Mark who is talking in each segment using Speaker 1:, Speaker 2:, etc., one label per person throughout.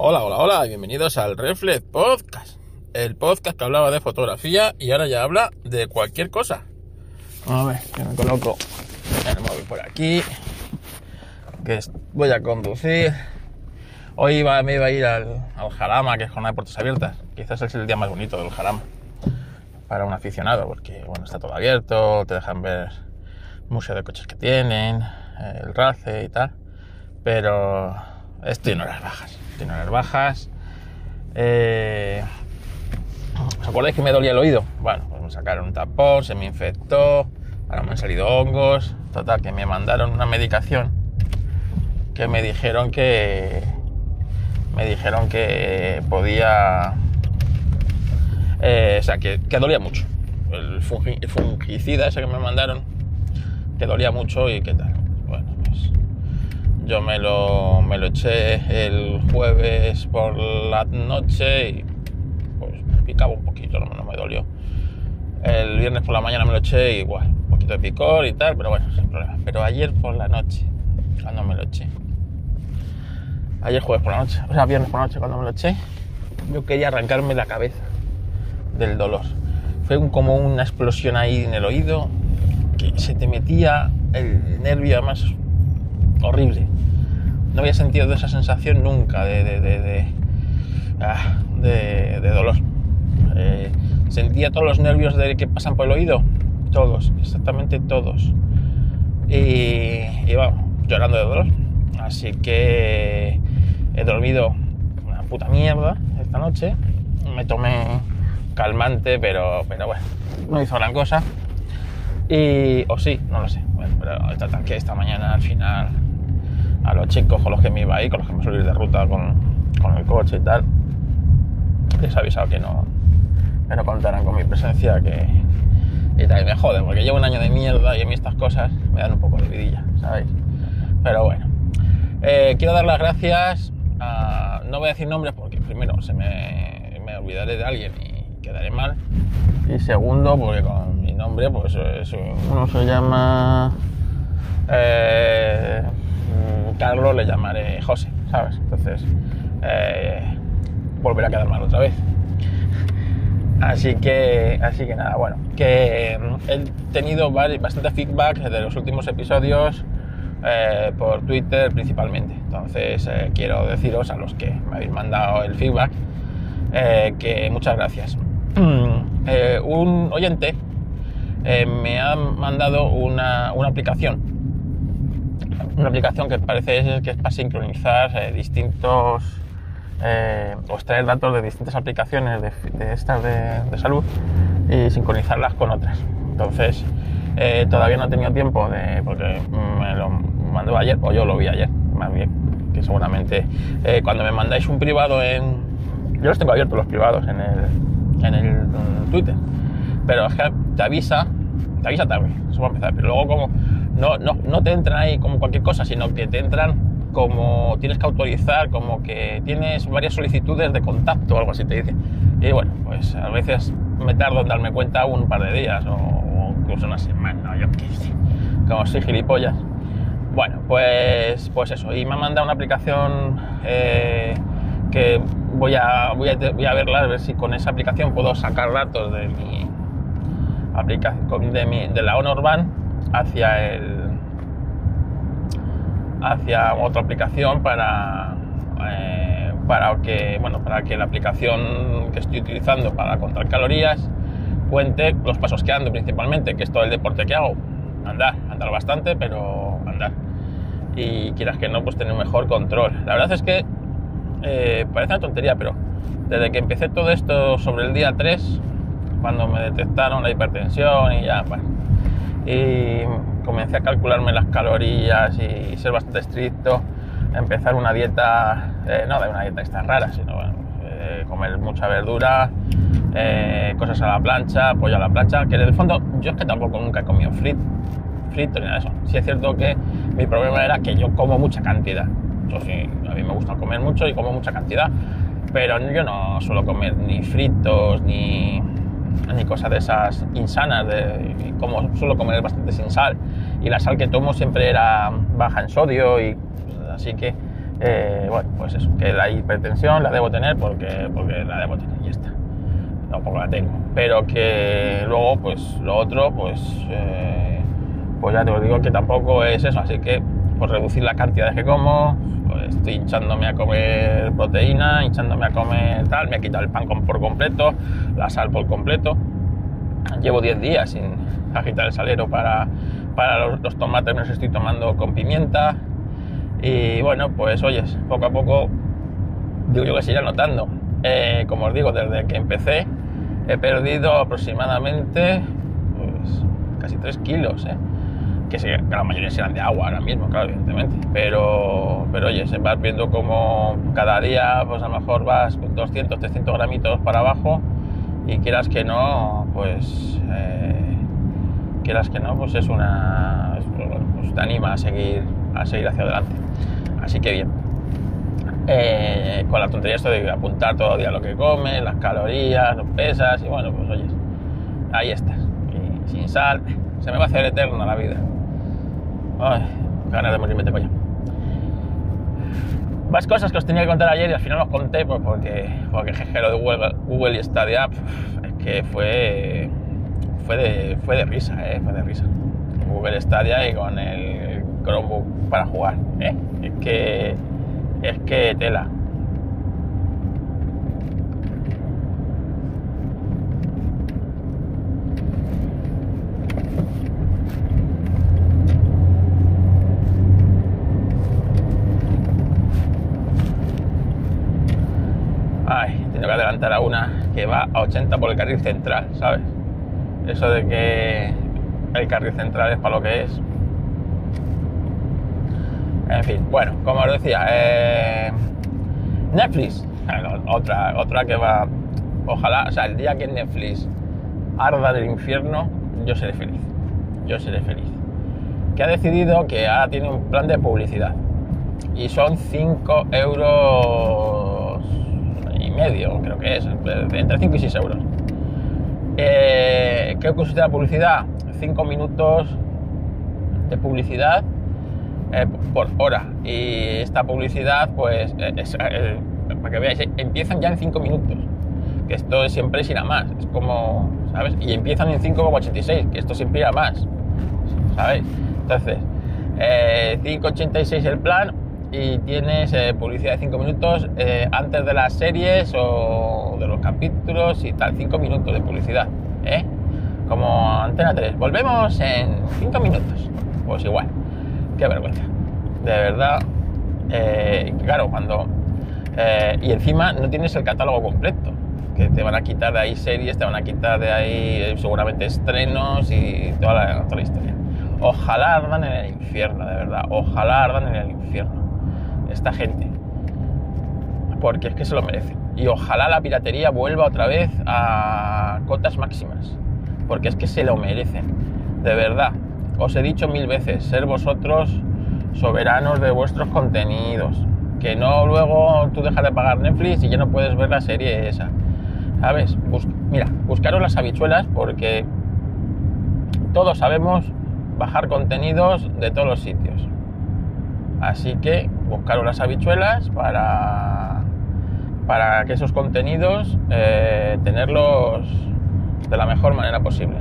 Speaker 1: Hola, hola, hola, y bienvenidos al Reflex Podcast, el podcast que hablaba de fotografía y ahora ya habla de cualquier cosa. A ver, que me coloco el móvil por aquí, que voy a conducir. Hoy iba, me iba a ir al, al Jarama, que es jornada de puertas abiertas. Quizás es el día más bonito del Jarama para un aficionado, porque bueno, está todo abierto, te dejan ver museo de coches que tienen, el RACE y tal, pero estoy en horas bajas, estoy en horas bajas. Eh, ¿Os acordáis que me dolía el oído? Bueno, pues me sacaron un tapón, se me infectó, ahora me han salido hongos, total, que me mandaron una medicación que me dijeron que me dijeron que podía eh, o sea, que, dolía mucho. El, el, fungicida ese que me mandaron, que dolía mucho y qué tal. Bueno, pues yo me lo, me lo eché el jueves por la noche y pues picaba un poquito, no, no me dolió. El viernes por la mañana me lo eché y igual, un poquito de picor y tal, pero bueno, sin problema. Pero ayer por la noche, cuando me lo eché, ayer jueves por la noche, o sea, viernes por la noche cuando me lo eché, yo quería arrancarme la cabeza del dolor. Fue un, como una explosión ahí en el oído, que se te metía el nervio más horrible. No había sentido esa sensación nunca de, de, de, de, ah, de dolor. Eh, sentía todos los nervios de que pasan por el oído, todos, exactamente todos. Y iba llorando de dolor. Así que he dormido una puta mierda esta noche. Me tomé calmante, pero, pero bueno, no hizo gran cosa. Y, o sí, no lo sé. Bueno, pero que esta mañana al final a los chicos con los que me iba ahí, con los que me suelo de ruta con, con el coche y tal, les he avisado que no, que no contaran con mi presencia, que y tal, me joden, porque llevo un año de mierda y a mí estas cosas me dan un poco de vidilla, ¿sabéis? Pero bueno, eh, quiero dar las gracias a, no voy a decir nombres porque primero se me, me olvidaré de alguien y quedaré mal. Y segundo, porque con mi nombre, pues es, uno se llama eh, Carlos, le llamaré José, ¿sabes? Entonces, eh, volveré a quedar mal otra vez. Así que, así que nada, bueno, que he tenido bastante feedback de los últimos episodios eh, por Twitter principalmente. Entonces, eh, quiero deciros a los que me habéis mandado el feedback eh, que muchas gracias. un oyente me ha mandado una, una, aplicación, una aplicación que parece que es para sincronizar distintos eh, o extraer datos de distintas aplicaciones de, de estas de, de, salud y sincronizarlas con otras. Entonces, eh, todavía no he tenido tiempo de, porque me lo mandó ayer, o yo lo vi ayer, más bien, que seguramente eh, cuando me mandáis un privado en... Yo los tengo abiertos los privados en el, en el en Twitter, pero es que te avisa, te avisa tarde, eso va a empezar, pero luego como no, no, no te entran ahí como cualquier cosa, sino que te entran como tienes que autorizar, como que tienes varias solicitudes de contacto o algo así te dice. Y bueno, pues a veces me tardo en darme cuenta un par de días o, o incluso una semana, yo qué sé, como soy gilipollas. Bueno, pues, pues eso, y me ha mandado una aplicación eh, que voy a, voy, a, voy a verla, a ver si con esa aplicación puedo sacar datos de mi aplicación, de, mi, de la Honor Van hacia el hacia otra aplicación para, eh, para, que, bueno, para que la aplicación que estoy utilizando para contar calorías cuente los pasos que ando principalmente, que es todo el deporte que hago. Andar, andar bastante, pero andar. Y quieras que no, pues tener mejor control. La verdad es que eh, parece una tontería, pero desde que empecé todo esto sobre el día 3, cuando me detectaron la hipertensión y ya, bueno, y comencé a calcularme las calorías y ser bastante estricto, empezar una dieta, eh, no de una dieta extra rara, sino bueno, eh, comer mucha verdura, eh, cosas a la plancha, pollo a la plancha, que en el fondo yo es que tampoco nunca he comido frito, frito ni nada de eso. Sí es cierto que mi problema era que yo como mucha cantidad. Yo sí, a mí me gusta comer mucho y como mucha cantidad, pero yo no suelo comer ni fritos ni ni cosas de esas insanas, de, como suelo comer bastante sin sal y la sal que tomo siempre era baja en sodio y así que Eh, bueno, pues eso, que la hipertensión la debo tener porque, porque la debo tener y ya está. Tampoco la tengo. Pero que luego, pues lo otro, pues, eh, pues ya te lo digo que tampoco es eso. Así que, pues reducir la cantidad que como, pues estoy hinchándome a comer proteína, hinchándome a comer tal, me he quitado el pan por completo, la sal por completo. Llevo 10 días sin agitar el salero para, para los, tomates, me los estoy tomando con pimienta y bueno, pues oyes, poco a poco, digo yo que se irá notando. Eh, como os digo, desde que empecé he perdido aproximadamente pues, casi 3 kilos, ¿eh? que la mayoría serán de agua ahora mismo, claro, evidentemente. Pero, pero oye, se vas viendo como cada día, pues a lo mejor vas 200, 300 gramitos para abajo y quieras que no, pues eh, quieras que no, pues es una, pues te anima a seguir, a seguir hacia adelante. Así que bien. Eh, con la tontería esto de apuntar todo el día lo que comes, las calorías, los pesas, y bueno, pues oyes, ahí estás. Y sin sal, se me va a hacer eterna la vida. Ay, ganas de morirme de pollo. Más cosas que os tenía que contar ayer y al final os conté pues porque, porque jeje, lo de Google, Google y Stadia es que fue, fue, de, fue de risa, eh, fue de risa. Google Stadia y con el Chromebook para jugar. ¿eh? Es que. Es que tela. Ay, tengo que adelantar a una que va a 80 por el carril central, ¿sabes? Eso de que el carril central es para lo que es. En fin, bueno, como os decía, eh, Netflix, otra, otra que va, ojalá, o sea, el día que Netflix arda del infierno, yo seré feliz, yo seré feliz. Que ha decidido que ahora tiene un plan de publicidad y son 5 euros y medio, creo que es, entre 5 y 6 euros. Eh, ¿Qué consiste la publicidad? 5 minutos de publicidad eh, por hora. Y esta publicidad, pues, eh, eh, para que veáis, empiezan ya en 5 minutos. Que esto siempre es ir más. Es como, ¿sabes? Y empiezan en 5,86, que esto siempre irá más. ¿Sabéis? Entonces, 5,86 el plan y tienes publicidad de 5 minutos antes de las series o de los capítulos y tal. 5 minutos de publicidad. Como Antena 3. Volvemos en 5 minutos. Pues igual qué vergüenza. De verdad, eh, claro, cuando... Eh, y encima no tienes el catálogo completo, que te van a quitar de ahí series, te van a quitar de ahí eh, seguramente estrenos y toda la, toda la historia. Ojalá ardan en el infierno, de verdad. Ojalá ardan en el infierno. Esta gente. Porque es que se lo merece. Y ojalá la piratería vuelva otra vez a cotas máximas. Porque es que se lo merecen. De verdad os he dicho mil veces, ser vosotros soberanos de vuestros contenidos. Que no luego tú dejas de pagar Netflix y ya no puedes ver la serie esa. ¿Sabes? mira, buscaros las habichuelas porque todos sabemos bajar contenidos de todos los sitios. Así que buscaros las habichuelas para, para que esos contenidos eh, tenerlos de la mejor manera posible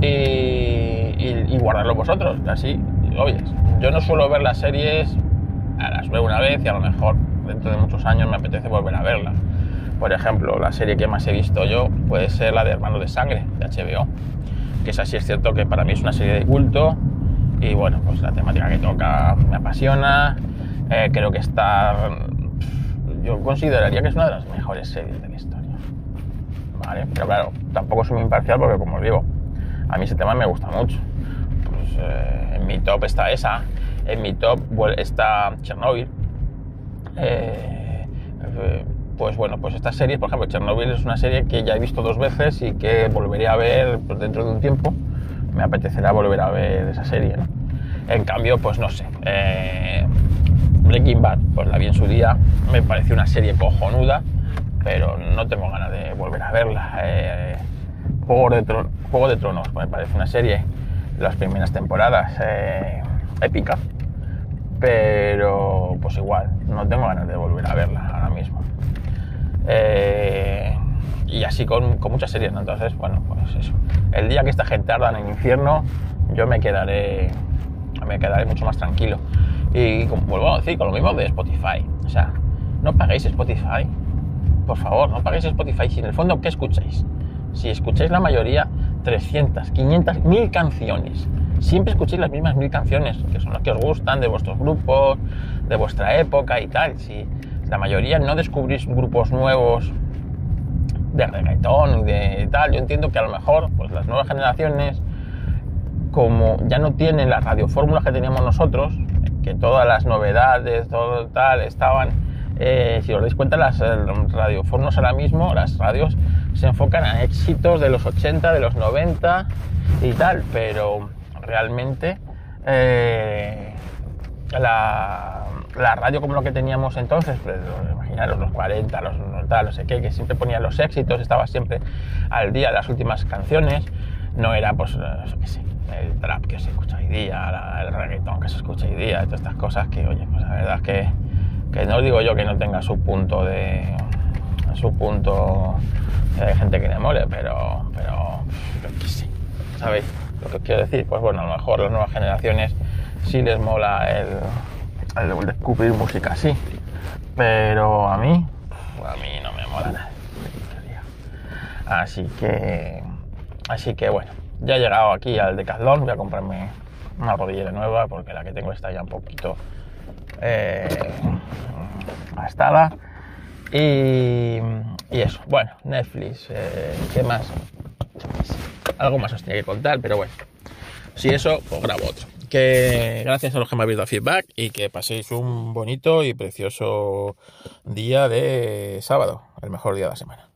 Speaker 1: y, guardarlo vosotros. Así, oyes, yo no suelo ver las series, las veo una vez y a lo mejor dentro de muchos años me apetece volver a verla. Por ejemplo, la serie que más he visto yo puede ser la de Hermanos de Sangre, de HBO, que es así, es cierto que para mí es una serie de culto y bueno, pues la temática que toca me apasiona, eh, creo que está, yo consideraría que es una de las mejores series de la historia. Vale, pero claro, tampoco soy muy imparcial porque como os digo, a mí ese tema me gusta mucho. Pues, eh, en mi top está esa, en mi top está Chernobyl. Eh, pues bueno, pues esta serie, por ejemplo, Chernobyl es una serie que ya he visto dos veces y que volveré a ver pues, dentro de un tiempo. Me apetecerá volver a ver esa serie. En cambio, pues no sé. Eh, Breaking Bad, pues la vi en su día, me pareció una serie cojonuda, pero no tengo ganas de volver a verla. Juego de, Juego de Tronos, me parece una serie las primeras temporadas eh, épica. pero pues igual, no tengo ganas de volver a verla ahora mismo. Eh, y así con, muchas series, Entonces, bueno, pues eso. El día que esta gente arda en el infierno, yo me quedaré, me quedaré mucho más tranquilo. Y como vuelvo a decir, con lo mismo de Spotify. O sea, no paguéis Spotify. Por favor, no paguéis Spotify. Si en el fondo, ¿qué escucháis? Si escucháis la mayoría, 300, 500, 1000 canciones. Siempre escucháis las mismas mil canciones, que son las que os gustan, de vuestros grupos, de vuestra época y tal. Si la mayoría no descubrís grupos nuevos de reggaetón y de tal. Yo entiendo que a lo mejor pues las nuevas generaciones, como ya no tienen las radiofórmulas que teníamos nosotros, que todas las novedades, todo tal, estaban, eh, si os dais cuenta, las eh, radiofórmulas ahora mismo, las radios se enfocan a éxitos de los 80, de los 90 y tal, pero realmente eh, la, la radio como lo que teníamos entonces, pues, imaginaros los 40, los tal, no sé qué, que siempre ponía los éxitos, estaba siempre al día las últimas canciones, no era pues, qué sé, el trap que se escucha hoy día, el reggaetón que se escucha hoy día, todas estas cosas que, oye, pues la verdad es que, que no digo yo que no tenga su punto de, su punto de gente que le mole, pero, pero, qué sé, ¿sabéis lo que quiero decir? Pues bueno, a lo mejor las nuevas generaciones sí les mola el el descubrir música así. Pero a mí, a mí no me mola nada. Así que, así que bueno, ya he llegado aquí al Decathlon, voy a comprarme una rodillera nueva porque la que tengo está ya un poquito eh, gastada. Y, y, eso, bueno, Netflix, eh, ¿qué más? Algo más os tenía que contar, pero bueno, si eso, pues grabo otro que gracias a los que me habéis dado feedback y que paséis un bonito y precioso día de sábado, el mejor día de la semana.